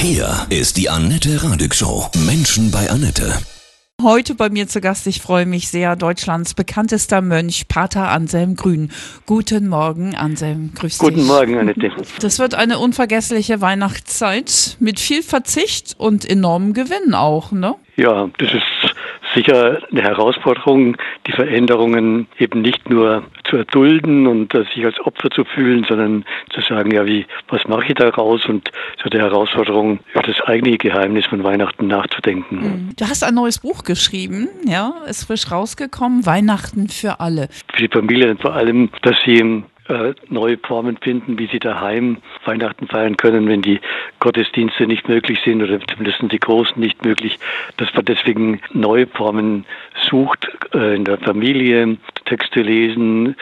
Hier ist die Annette Radig Show. Menschen bei Annette. Heute bei mir zu Gast, ich freue mich sehr, Deutschlands bekanntester Mönch, Pater Anselm Grün. Guten Morgen, Anselm, grüß Guten dich. Morgen, Annette. Das wird eine unvergessliche Weihnachtszeit mit viel Verzicht und enormem Gewinn auch, ne? Ja, das ist sicher eine Herausforderung, die Veränderungen eben nicht nur zu erdulden und äh, sich als Opfer zu fühlen, sondern zu sagen, ja, wie, was mache ich daraus? Und so die Herausforderung, über das eigentliche Geheimnis von Weihnachten nachzudenken. Du hast ein neues Buch geschrieben, ja, ist frisch rausgekommen, Weihnachten für alle. Für die Familien vor allem, dass sie äh, neue Formen finden, wie sie daheim Weihnachten feiern können, wenn die Gottesdienste nicht möglich sind oder zumindest die großen nicht möglich, dass man deswegen neue Formen sucht äh, in der Familie, Texte lesen,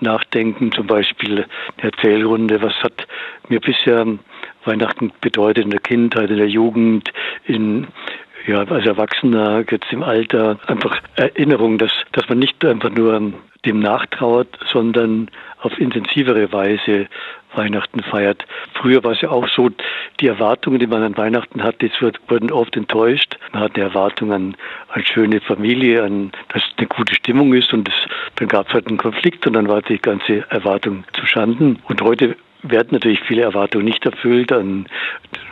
nachdenken, zum Beispiel eine Erzählrunde, was hat mir bisher Weihnachten bedeutet in der Kindheit, in der Jugend, in ja, als Erwachsener, jetzt im Alter, einfach Erinnerung, dass, dass man nicht einfach nur dem nachtrauert, sondern auf intensivere Weise Weihnachten feiert. Früher war es ja auch so, die Erwartungen, die man an Weihnachten hatte, wurden oft enttäuscht. Man hatte Erwartungen an, an schöne Familie, an, dass eine gute Stimmung ist und das, dann gab es halt einen Konflikt und dann war die ganze Erwartung zu Schanden. Und heute werden natürlich viele Erwartungen nicht erfüllt an,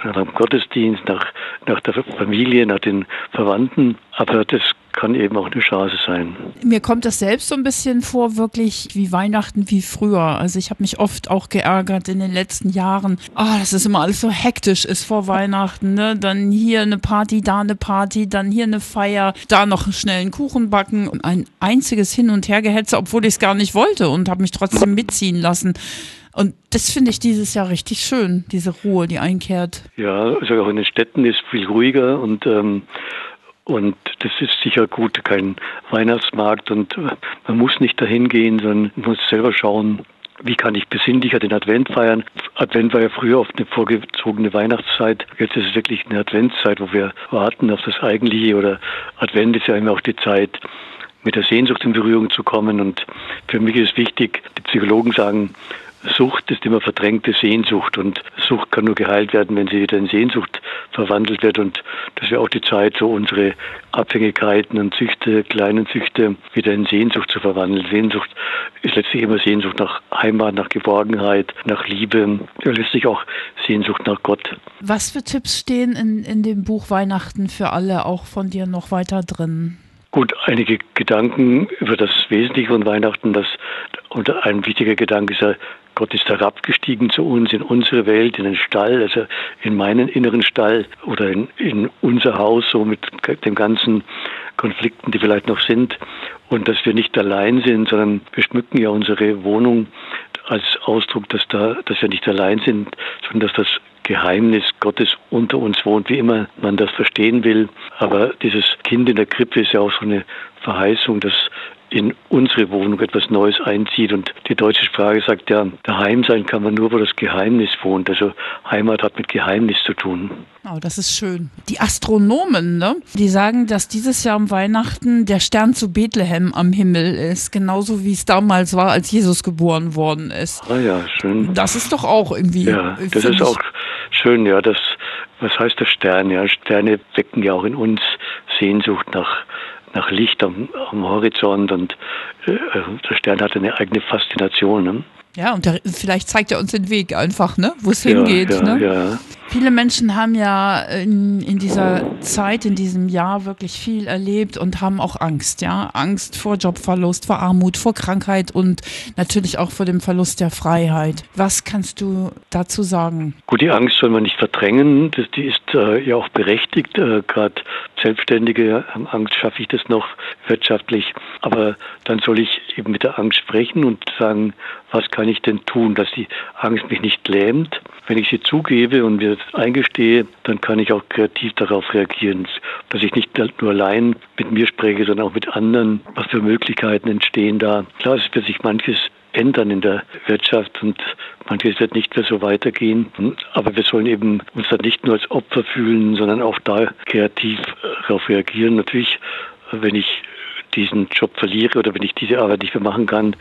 nach dem Gottesdienst, nach, nach der Familie, nach den Verwandten. Aber das kann eben auch eine Chance sein. Mir kommt das selbst so ein bisschen vor, wirklich wie Weihnachten wie früher. Also ich habe mich oft auch geärgert in den letzten Jahren. Ah, dass es immer alles so hektisch ist vor Weihnachten. Ne? Dann hier eine Party, da eine Party, dann hier eine Feier, da noch schnell einen Kuchen backen und ein einziges Hin- und Hergehetze, obwohl ich es gar nicht wollte und habe mich trotzdem mitziehen lassen. Und das finde ich dieses Jahr richtig schön, diese Ruhe, die einkehrt. Ja, also auch in den Städten ist viel ruhiger und ähm, und das ist sicher gut, kein Weihnachtsmarkt und äh, man muss nicht dahin gehen, sondern muss selber schauen, wie kann ich besinnlicher den Advent feiern? Advent war ja früher oft eine vorgezogene Weihnachtszeit. Jetzt ist es wirklich eine Adventszeit, wo wir warten auf das Eigentliche. Oder Advent ist ja immer auch die Zeit, mit der Sehnsucht in Berührung zu kommen. Und für mich ist wichtig, die Psychologen sagen, Sucht ist immer verdrängte Sehnsucht und Sucht kann nur geheilt werden, wenn sie wieder in Sehnsucht verwandelt wird und das wäre auch die Zeit, so unsere Abhängigkeiten und Süchte, kleinen Süchte wieder in Sehnsucht zu verwandeln. Sehnsucht ist letztlich immer Sehnsucht nach Heimat, nach Geborgenheit, nach Liebe, ja, letztlich auch Sehnsucht nach Gott. Was für Tipps stehen in, in dem Buch Weihnachten für alle auch von dir noch weiter drin? Gut, einige Gedanken über das Wesentliche von Weihnachten. Das, und ein wichtiger Gedanke ist ja, Gott ist herabgestiegen zu uns in unsere Welt, in den Stall, also in meinen inneren Stall oder in, in unser Haus, so mit den ganzen Konflikten, die vielleicht noch sind. Und dass wir nicht allein sind, sondern wir schmücken ja unsere Wohnung als Ausdruck, dass, da, dass wir nicht allein sind, sondern dass das Geheimnis Gottes unter uns wohnt, wie immer man das verstehen will. Aber dieses Kind in der Krippe ist ja auch so eine Verheißung, dass in unsere Wohnung etwas Neues einzieht. Und die deutsche Sprache sagt ja, daheim sein kann man nur, wo das Geheimnis wohnt. Also Heimat hat mit Geheimnis zu tun. Oh, das ist schön. Die Astronomen, ne? die sagen, dass dieses Jahr am Weihnachten der Stern zu Bethlehem am Himmel ist, genauso wie es damals war, als Jesus geboren worden ist. Ah ja, schön. Das ist doch auch irgendwie. Ja, das ist auch schön, ja. Das, was heißt der Stern? Ja, Sterne wecken ja auch in uns Sehnsucht nach nach Licht am, am Horizont und äh, der Stern hat eine eigene Faszination. Ne? Ja, und der, vielleicht zeigt er uns den Weg einfach, ne? wo es hingeht. Ja, ne? ja. Viele Menschen haben ja in, in dieser Zeit, in diesem Jahr wirklich viel erlebt und haben auch Angst, ja. Angst vor Jobverlust, vor Armut, vor Krankheit und natürlich auch vor dem Verlust der Freiheit. Was kannst du dazu sagen? Gut, die Angst soll man nicht verdrängen. Das, die ist äh, ja auch berechtigt. Äh, Gerade Selbstständige haben Angst, schaffe ich das noch wirtschaftlich. Aber dann soll ich eben mit der Angst sprechen und sagen, was kann ich denn tun, dass die Angst mich nicht lähmt. Wenn ich sie zugebe und mir das eingestehe, dann kann ich auch kreativ darauf reagieren, dass ich nicht nur allein mit mir spreche, sondern auch mit anderen, was für Möglichkeiten entstehen da. Klar, es wird sich manches ändern in der Wirtschaft und manches wird nicht mehr so weitergehen. Aber wir sollen eben uns dann nicht nur als Opfer fühlen, sondern auch da kreativ darauf reagieren. Natürlich, wenn ich diesen Job verliere oder wenn ich diese Arbeit nicht mehr machen kann,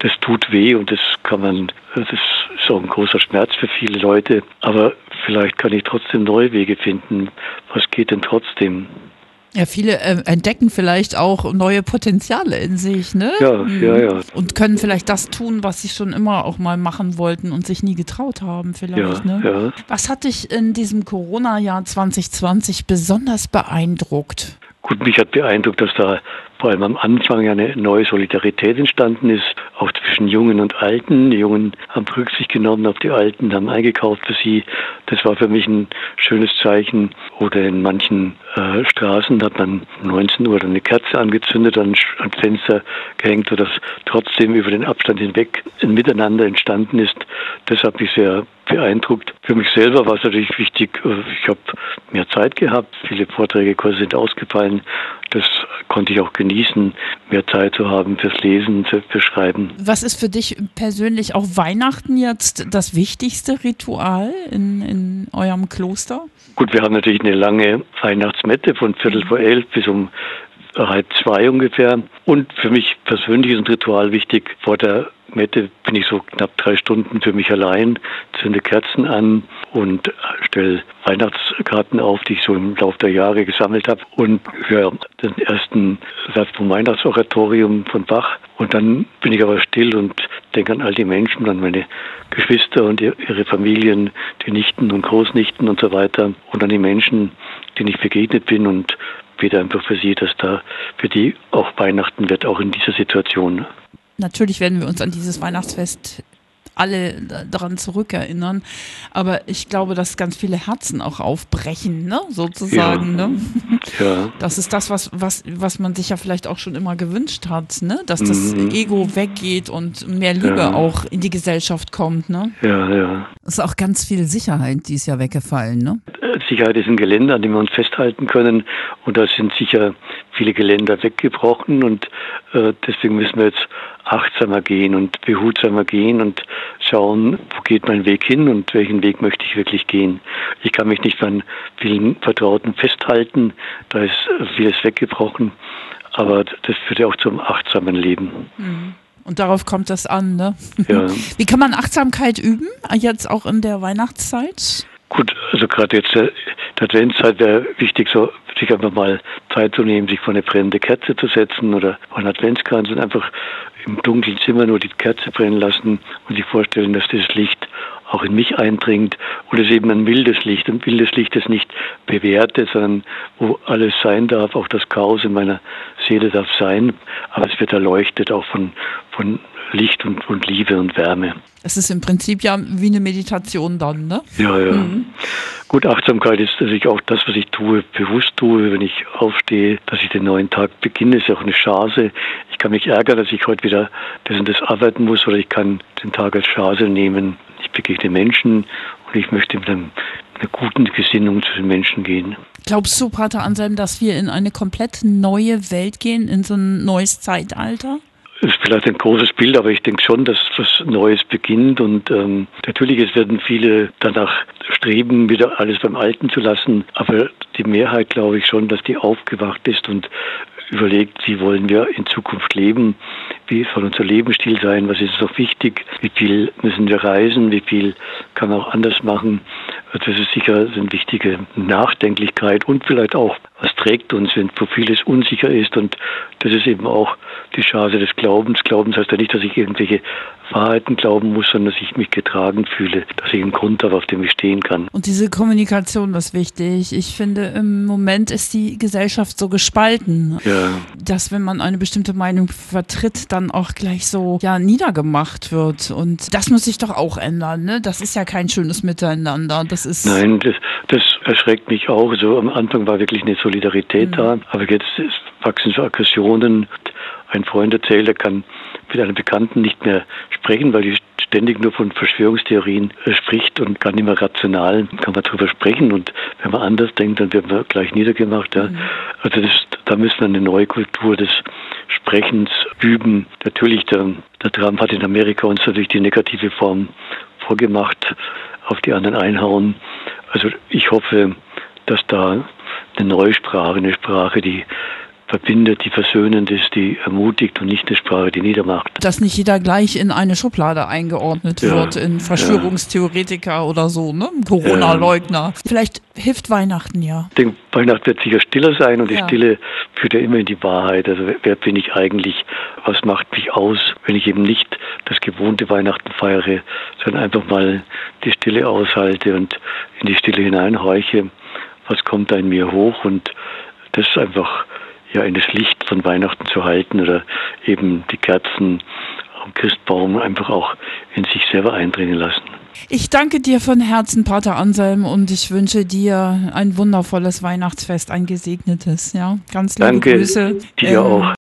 das tut weh und das kann man, das ist so ein großer Schmerz für viele Leute. Aber vielleicht kann ich trotzdem neue Wege finden. Was geht denn trotzdem? Ja, viele äh, entdecken vielleicht auch neue Potenziale in sich, ne? Ja, mhm. ja, ja. Und können vielleicht das tun, was sie schon immer auch mal machen wollten und sich nie getraut haben, vielleicht, ja, ne? Ja. Was hat dich in diesem Corona-Jahr 2020 besonders beeindruckt? Gut, mich hat beeindruckt, dass da vor allem am Anfang eine neue Solidarität entstanden ist, auch zwischen Jungen und Alten. Die Jungen haben Rücksicht genommen auf die Alten, haben eingekauft für sie. Das war für mich ein schönes Zeichen. Oder in manchen äh, Straßen hat man 19 Uhr eine Kerze angezündet, an, ans Fenster gehängt, sodass trotzdem über den Abstand hinweg ein Miteinander entstanden ist. Das hat mich sehr beeindruckt. Für mich selber war es natürlich wichtig, äh, ich habe mehr Zeit gehabt, viele Vorträge, Kurse sind ausgefallen. Das konnte ich auch genießen, mehr Zeit zu haben fürs Lesen, fürs Schreiben. Was ist für dich persönlich auch Weihnachten jetzt das wichtigste Ritual in, in eurem Kloster? Gut, wir haben natürlich eine lange Weihnachtsmette von Viertel vor elf bis um halb zwei ungefähr. Und für mich persönlich ist ein Ritual wichtig, vor der Mette bin ich so knapp drei Stunden für mich allein, zünde Kerzen an und stelle Weihnachtskarten auf, die ich so im Laufe der Jahre gesammelt habe und höre den ersten Satz vom Weihnachtsoratorium von Bach. Und dann bin ich aber still und denke an all die Menschen, an meine Geschwister und ihre Familien, die Nichten und Großnichten und so weiter und an die Menschen, denen ich begegnet bin und bete einfach für sie, dass da für die auch Weihnachten wird, auch in dieser Situation natürlich werden wir uns an dieses Weihnachtsfest alle daran zurückerinnern. Aber ich glaube, dass ganz viele Herzen auch aufbrechen, ne? sozusagen. Ja. Ne? Ja. Das ist das, was, was, was man sich ja vielleicht auch schon immer gewünscht hat, ne? dass das mhm. Ego weggeht und mehr Liebe ja. auch in die Gesellschaft kommt. Ne? Ja, ja. Es ist auch ganz viel Sicherheit, die ist ja weggefallen. Ne? Sicherheit ist ein Gelände, an dem wir uns festhalten können. Und da sind sicher viele Geländer weggebrochen. Und äh, deswegen müssen wir jetzt achtsamer gehen und behutsamer gehen und schauen, wo geht mein Weg hin und welchen Weg möchte ich wirklich gehen. Ich kann mich nicht an vielen Vertrauten festhalten, da ist vieles weggebrochen, aber das führt ja auch zum achtsamen Leben. Mhm. Und darauf kommt das an, ne? Ja. Wie kann man Achtsamkeit üben, jetzt auch in der Weihnachtszeit? Gut, also gerade jetzt der, der Adventszeit wäre wichtig, so sich einfach mal Zeit zu nehmen, sich vor eine brennende Kerze zu setzen oder vor einen Adventskranz und einfach im dunklen Zimmer nur die Kerze brennen lassen und sich vorstellen, dass dieses Licht auch in mich eindringt und es eben ein mildes Licht, ein mildes Licht, das nicht bewertet, sondern wo alles sein darf, auch das Chaos in meiner Seele darf sein, aber es wird erleuchtet auch von, von Licht und, und Liebe und Wärme. Es ist im Prinzip ja wie eine Meditation dann, ne? Ja, ja. Mhm. Gut, Achtsamkeit ist natürlich auch das, was ich tue, bewusst tue, wenn ich aufstehe, dass ich den neuen Tag beginne, ist auch eine Chance. Ich kann mich ärgern, dass ich heute wieder das und das arbeiten muss, oder ich kann den Tag als Chance nehmen. Ich begegne Menschen und ich möchte mit einem, einer guten Gesinnung zu den Menschen gehen. Glaubst du, Pater Anselm, dass wir in eine komplett neue Welt gehen, in so ein neues Zeitalter? ist vielleicht ein großes Bild, aber ich denke schon, dass was Neues beginnt und ähm, natürlich es werden viele danach streben, wieder alles beim Alten zu lassen, aber die Mehrheit glaube ich schon, dass die aufgewacht ist und überlegt, wie wollen wir in Zukunft leben, wie soll unser Lebensstil sein, was ist noch wichtig, wie viel müssen wir reisen, wie viel kann man auch anders machen. Das ist sicher eine wichtige Nachdenklichkeit und vielleicht auch, was trägt uns, wenn so vieles unsicher ist. Und das ist eben auch die Chance des Glaubens. Glaubens heißt ja nicht, dass ich irgendwelche Wahrheiten glauben muss, sondern dass ich mich getragen fühle, dass ich einen Grund habe, auf dem ich stehen kann. Und diese Kommunikation ist wichtig. Ich finde, im Moment ist die Gesellschaft so gespalten, ja. dass wenn man eine bestimmte Meinung vertritt, dann auch gleich so ja niedergemacht wird. Und das muss sich doch auch ändern. Ne? Das ist ja kein schönes Miteinander. Das ist Nein, das, das erschreckt mich auch. So am Anfang war wirklich eine Solidarität mhm. da, aber jetzt wachsen so Aggressionen. Ein Freund erzählt, er kann mit einem Bekannten nicht mehr sprechen, weil die ständig nur von Verschwörungstheorien äh, spricht und gar nicht mehr rational kann man darüber sprechen. Und wenn man anders denkt, dann wird man gleich niedergemacht. Ja. Mhm. Also das, da müssen wir eine neue Kultur des Sprechens üben. Natürlich, der, der Trump hat in Amerika uns natürlich die negative Form vorgemacht, auf die anderen einhauen. Also ich hoffe, dass da eine neue Sprache, eine Sprache, die verbindet, die versöhnend ist, die ermutigt und nicht eine Sprache, die niedermacht. Dass nicht jeder gleich in eine Schublade eingeordnet Ja, wird, in Verschwörungstheoretiker oder so, ne? Corona-Leugner. Vielleicht hilft Weihnachten ja. Ich denke, Weihnachten wird sicher stiller sein und die Ja. Stille führt ja immer in die Wahrheit. Also wer- wer bin ich eigentlich? Was macht mich aus, wenn ich eben nicht das gewohnte Weihnachten feiere, sondern einfach mal die Stille aushalte und in die Stille hineinhorche, was kommt da in mir hoch und das einfach ja in das Licht von Weihnachten zu halten oder eben die Kerzen am Christbaum einfach auch in sich selber eindringen lassen. Ich danke dir von Herzen, Pater Anselm, und ich wünsche dir ein wundervolles Weihnachtsfest, ein gesegnetes, ja. Ganz liebe Danke Grüße. dir Ähm, auch.